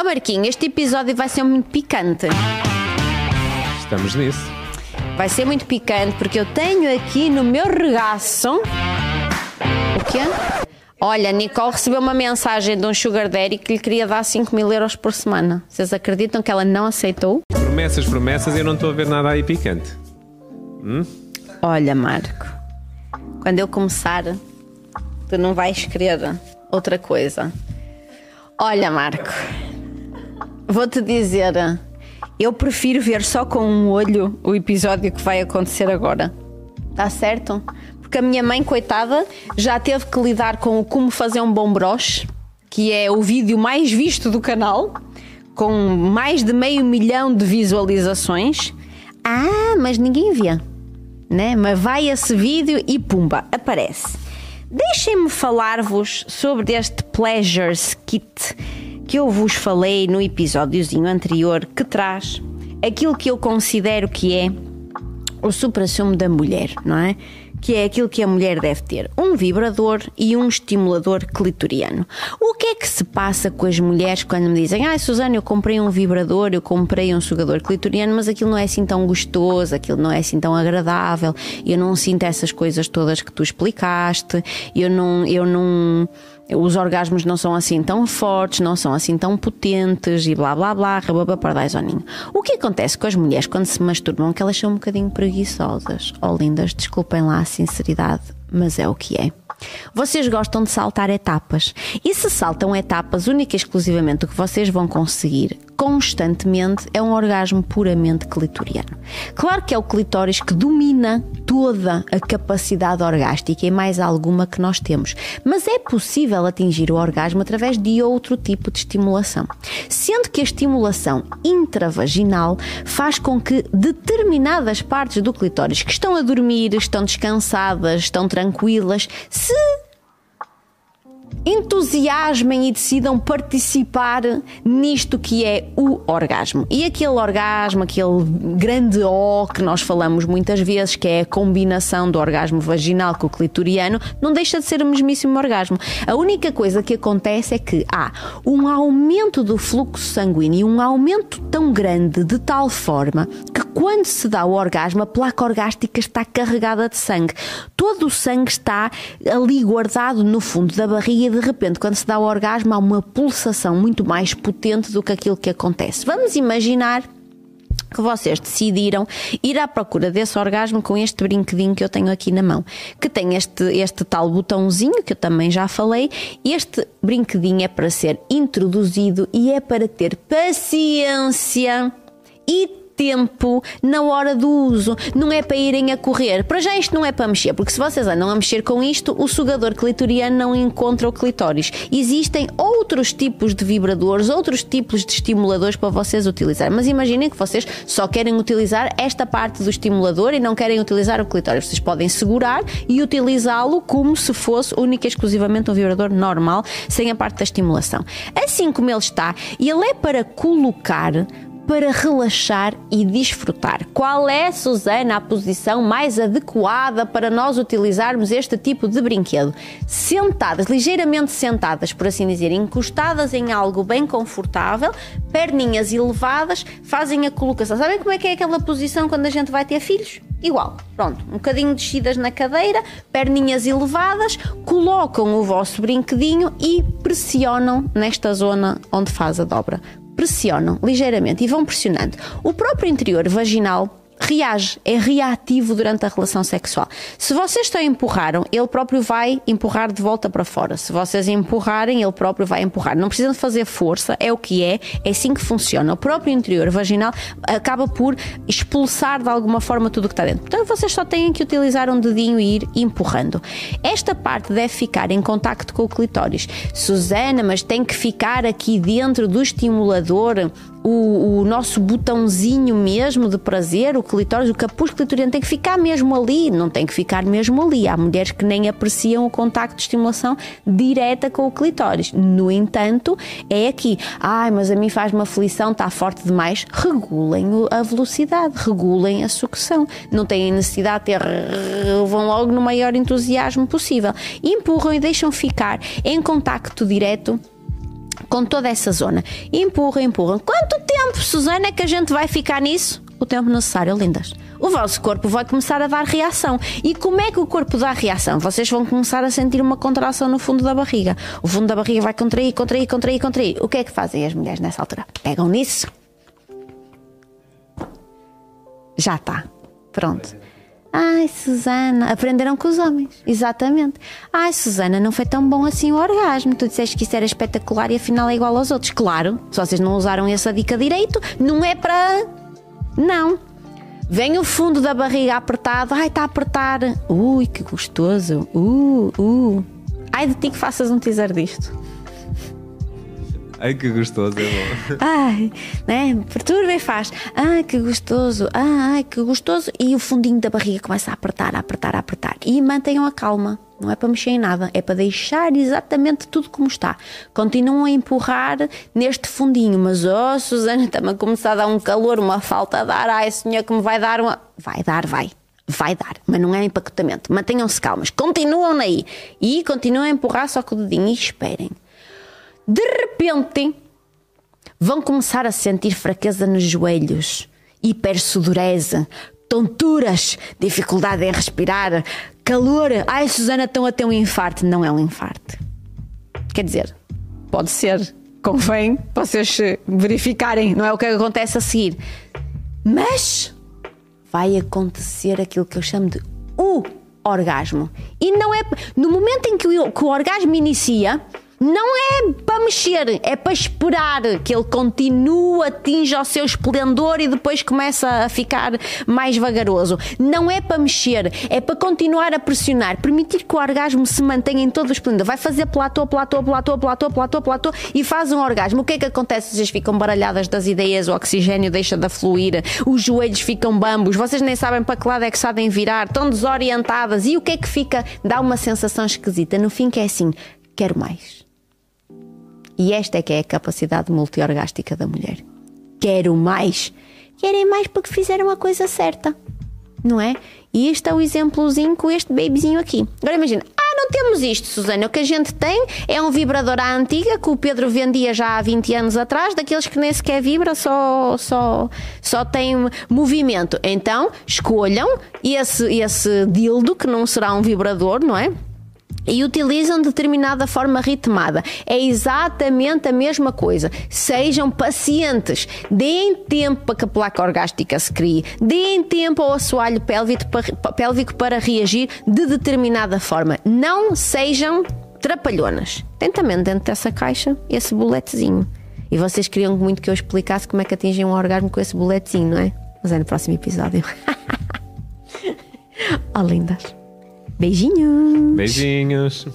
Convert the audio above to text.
Ó Marquinhos, este episódio vai ser muito picante. Estamos nisso. Vai ser muito picante porque eu tenho aqui no meu regaço. O quê? Olha, Nicole recebeu uma mensagem de um Sugar Daddy que lhe queria dar 5 mil euros por semana. Vocês acreditam que ela não aceitou? Promessas, promessas, eu não estou a ver nada aí picante. Olha, Marco, quando eu começar, tu não vais querer outra coisa. Olha, Marco, vou-te dizer, eu prefiro ver só com um olho o episódio que vai acontecer agora. Tá certo? Porque a minha mãe, coitada, já teve que lidar com o como fazer um bom broche, que é o vídeo mais visto do canal, com mais de meio milhão de visualizações. Ah, mas ninguém vê né? Mas vai esse vídeo e pumba, aparece. Deixem-me falar-vos sobre este Pleasures Kit que eu vos falei no episódiozinho anterior que traz aquilo que eu considero que é o supra-sumo da mulher, não é? Que é aquilo que a mulher deve ter: um vibrador e um estimulador clitoriano. O que é que se passa com as mulheres quando me dizem, ah, Susana, eu comprei um vibrador, eu comprei um sugador clitoriano, mas aquilo não é assim tão gostoso, aquilo não é assim tão agradável, eu não sinto essas coisas todas que tu explicaste, eu não. Eu não os orgasmos não são assim tão fortes, não são assim tão potentes e blá blá blá, rababa pardaisoninho. O que acontece com as mulheres quando se masturbam é que elas são um bocadinho preguiçosas. Oh lindas, desculpem lá a sinceridade, mas é o que é. Vocês gostam de saltar etapas. E se saltam etapas única e exclusivamente o que vocês vão conseguir constantemente é um orgasmo puramente clitoriano. Claro que é o clitóris que domina toda a capacidade orgástica e mais alguma que nós temos, mas é possível atingir o orgasmo através de outro tipo de estimulação. Sendo que a estimulação intravaginal faz com que determinadas partes do clitóris que estão a dormir, estão descansadas, estão tranquilas, se entusiasmem e decidam participar nisto que é o orgasmo. E aquele orgasmo, aquele grande O que nós falamos muitas vezes, que é a combinação do orgasmo vaginal com o clitoriano, não deixa de ser o mesmíssimo orgasmo. A única coisa que acontece é que há um aumento do fluxo sanguíneo, um aumento tão grande de tal forma que quando se dá o orgasmo, a placa orgástica está carregada de sangue. Todo o sangue está ali guardado no fundo da barriga de repente, quando se dá o orgasmo, há uma pulsação muito mais potente do que aquilo que acontece. Vamos imaginar que vocês decidiram ir à procura desse orgasmo com este brinquedinho que eu tenho aqui na mão, que tem este, este tal botãozinho que eu também já falei. Este brinquedinho é para ser introduzido e é para ter paciência e tempo na hora do uso, não é para irem a correr. Para já isto não é para mexer, porque se vocês andam a mexer com isto, o sugador clitoriano não encontra o clitóris. Existem outros tipos de vibradores, outros tipos de estimuladores para vocês utilizar. Mas imaginem que vocês só querem utilizar esta parte do estimulador e não querem utilizar o clitóris. Vocês podem segurar e utilizá-lo como se fosse única e exclusivamente um vibrador normal, sem a parte da estimulação. Assim como ele está, ele é para colocar para relaxar e desfrutar. Qual é, Susana, a posição mais adequada para nós utilizarmos este tipo de brinquedo? Sentadas, ligeiramente sentadas, por assim dizer, encostadas em algo bem confortável, perninhas elevadas, fazem a colocação. Sabem como é que é aquela posição quando a gente vai ter filhos? Igual, pronto, um bocadinho descidas na cadeira, perninhas elevadas, colocam o vosso brinquedinho e pressionam nesta zona onde faz a dobra pressionam ligeiramente e vão pressionando. O próprio interior vaginal reage, é reativo durante a relação sexual. Se vocês a empurraram, ele próprio vai empurrar de volta para fora. Se vocês empurrarem, ele próprio vai empurrar. Não precisam fazer força, é o que é, é assim que funciona. O próprio interior vaginal acaba por expulsar de alguma forma tudo o que está dentro. Portanto, vocês só têm que utilizar um dedinho e ir empurrando. Esta parte deve ficar em contacto com o clitóris. Susana, mas tem que ficar aqui dentro do estimulador o, o, nosso botãozinho mesmo de prazer, o clitóris, o capuz clitoriano tem que ficar mesmo ali, não tem que ficar mesmo ali. Há mulheres que nem apreciam o contacto de estimulação direta com o clitóris. No entanto, é aqui. Ai, mas a mim faz uma aflição, está forte demais. Regulem a velocidade, regulem a sucção. Não têm necessidade de ter. vão logo no maior entusiasmo possível. Empurram e deixam ficar em contacto direto com toda essa zona. Empurra, empurra. Quanto tempo, Susana, é que a gente vai ficar nisso? O tempo necessário, lindas. O vosso corpo vai começar a dar reação. E como é que o corpo dá reação? Vocês vão começar a sentir uma contração no fundo da barriga. O fundo da barriga vai contrair, contrair, contrair, contrair. O que é que fazem as mulheres nessa altura? Pegam nisso. Já está. Pronto. Ai, Susana, aprenderam com os homens, exatamente. Ai, Susana, não foi tão bom assim o orgasmo. Tu disseste que isso era espetacular e afinal é igual aos outros. Claro, se vocês não usaram essa dica direito, não é para. Não. Vem o fundo da barriga apertado. Ai, está a apertar. Ui, que gostoso. Uh, uh. Ai de ti que faças um teaser disto. Ai, que gostoso, é bom. Ai, né? Perturba e faz. Ai, que gostoso. Ai, que gostoso. E o fundinho da barriga começa a apertar, a apertar, a apertar. E mantenham a calma. Não é para mexer em nada, é para deixar exatamente tudo como está. Continuam a empurrar neste fundinho, mas oh, Susana, também começar a dar um calor, uma falta de ar. Ai, senhor, que me vai dar uma. Vai dar, vai. Vai dar, mas não é empacotamento. Mantenham-se calmas, continuam aí e continuam a empurrar só com o dedinho e esperem de repente vão começar a sentir fraqueza nos joelhos, hipersudorese, tonturas, dificuldade em respirar, calor. Ai, Susana, estão a ter um infarto. Não é um infarto. Quer dizer, pode ser. Convém vocês verificarem, não é o que acontece a seguir. Mas vai acontecer aquilo que eu chamo de o orgasmo. E não é. No momento em que o, que o orgasmo inicia não é para mexer, é para esperar que ele continue, atinja o seu esplendor e depois começa a ficar mais vagaroso. Não é para mexer, é para continuar a pressionar, permitir que o orgasmo se mantenha em todo o esplendor. Vai fazer platô, platô, platô, platô, platô, platô e faz um orgasmo. O que é que acontece? Vocês ficam baralhadas das ideias, o oxigênio deixa de fluir, os joelhos ficam bambos, vocês nem sabem para que lado é que sabem virar, estão desorientadas e o que é que fica? Dá uma sensação esquisita. No fim, que é assim: quero mais e esta é que é a capacidade multiorgástica da mulher. Quero mais. Querem mais porque fizeram a coisa certa. Não é? E este é o exemplozinho com este babyzinho aqui. Agora imagina, ah, não temos isto, Susana. O que a gente tem é um vibrador à antiga que o Pedro vendia já há 20 anos atrás, daqueles que nem sequer vibra, só, só, só tem movimento. Então, escolham esse, esse dildo, que não será um vibrador, não é? E utilizam determinada forma ritmada. É exatamente a mesma coisa. Sejam pacientes, deem tempo para que a placa orgástica se crie, deem tempo ao assoalho pélvico para reagir de determinada forma. Não sejam trapalhonas. Tem também dentro dessa caixa esse boletezinho. E vocês queriam muito que eu explicasse como é que atingem um orgasmo com esse boletezinho, não é? Mas é no próximo episódio. oh, lindas. Beijinhos. Beijinhos.